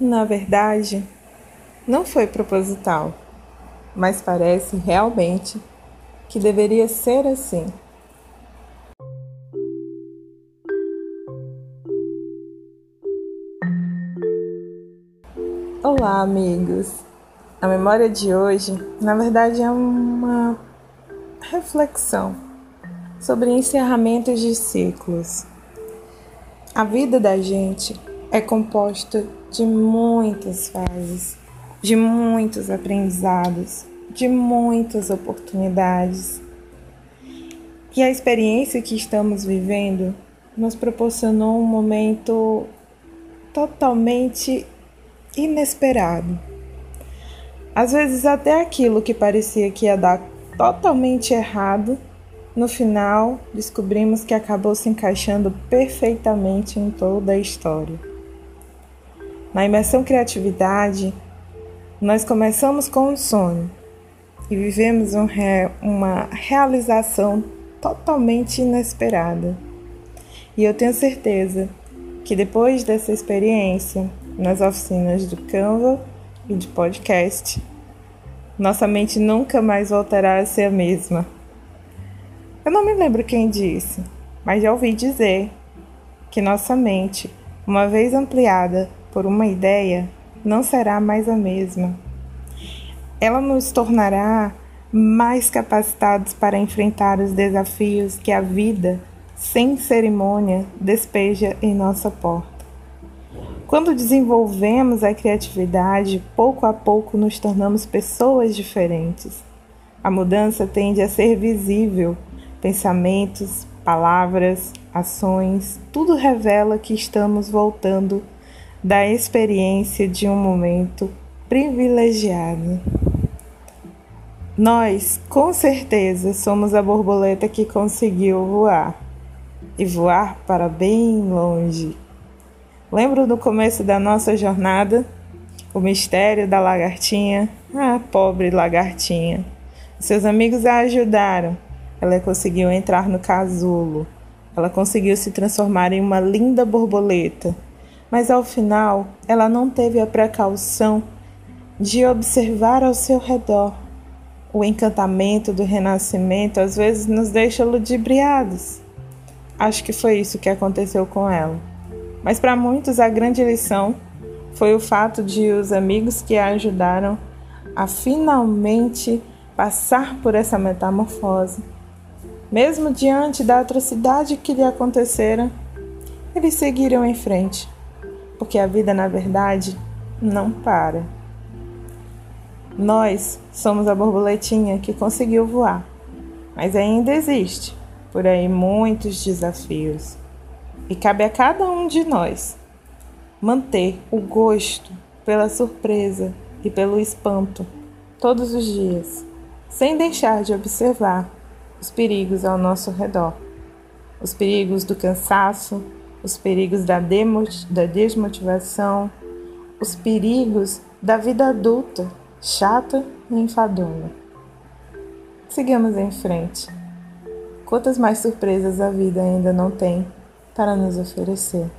Na verdade, não foi proposital, mas parece realmente que deveria ser assim. Olá, amigos! A memória de hoje, na verdade, é uma reflexão sobre encerramentos de ciclos. A vida da gente é composta de muitas fases, de muitos aprendizados, de muitas oportunidades. E a experiência que estamos vivendo nos proporcionou um momento totalmente inesperado. Às vezes, até aquilo que parecia que ia dar totalmente errado, no final descobrimos que acabou se encaixando perfeitamente em toda a história. Na imersão criatividade, nós começamos com um sonho e vivemos um re uma realização totalmente inesperada. E eu tenho certeza que depois dessa experiência, nas oficinas do Canva e de podcast, nossa mente nunca mais voltará a ser a mesma. Eu não me lembro quem disse, mas já ouvi dizer que nossa mente, uma vez ampliada por uma ideia não será mais a mesma. Ela nos tornará mais capacitados para enfrentar os desafios que a vida, sem cerimônia, despeja em nossa porta. Quando desenvolvemos a criatividade, pouco a pouco nos tornamos pessoas diferentes. A mudança tende a ser visível. Pensamentos, palavras, ações, tudo revela que estamos voltando da experiência de um momento privilegiado. Nós, com certeza, somos a borboleta que conseguiu voar e voar para bem longe. Lembro do começo da nossa jornada? O mistério da lagartinha? Ah, pobre lagartinha. Seus amigos a ajudaram. Ela conseguiu entrar no casulo. Ela conseguiu se transformar em uma linda borboleta mas ao final ela não teve a precaução de observar ao seu redor. O encantamento do renascimento às vezes nos deixa ludibriados. Acho que foi isso que aconteceu com ela. Mas para muitos a grande lição foi o fato de os amigos que a ajudaram a finalmente passar por essa metamorfose. Mesmo diante da atrocidade que lhe acontecera, eles seguiram em frente porque a vida, na verdade, não para. Nós somos a borboletinha que conseguiu voar, mas ainda existe por aí muitos desafios. E cabe a cada um de nós manter o gosto pela surpresa e pelo espanto todos os dias, sem deixar de observar os perigos ao nosso redor. Os perigos do cansaço, os perigos da, da desmotivação, os perigos da vida adulta, chata e enfadonha. Sigamos em frente. Quantas mais surpresas a vida ainda não tem para nos oferecer?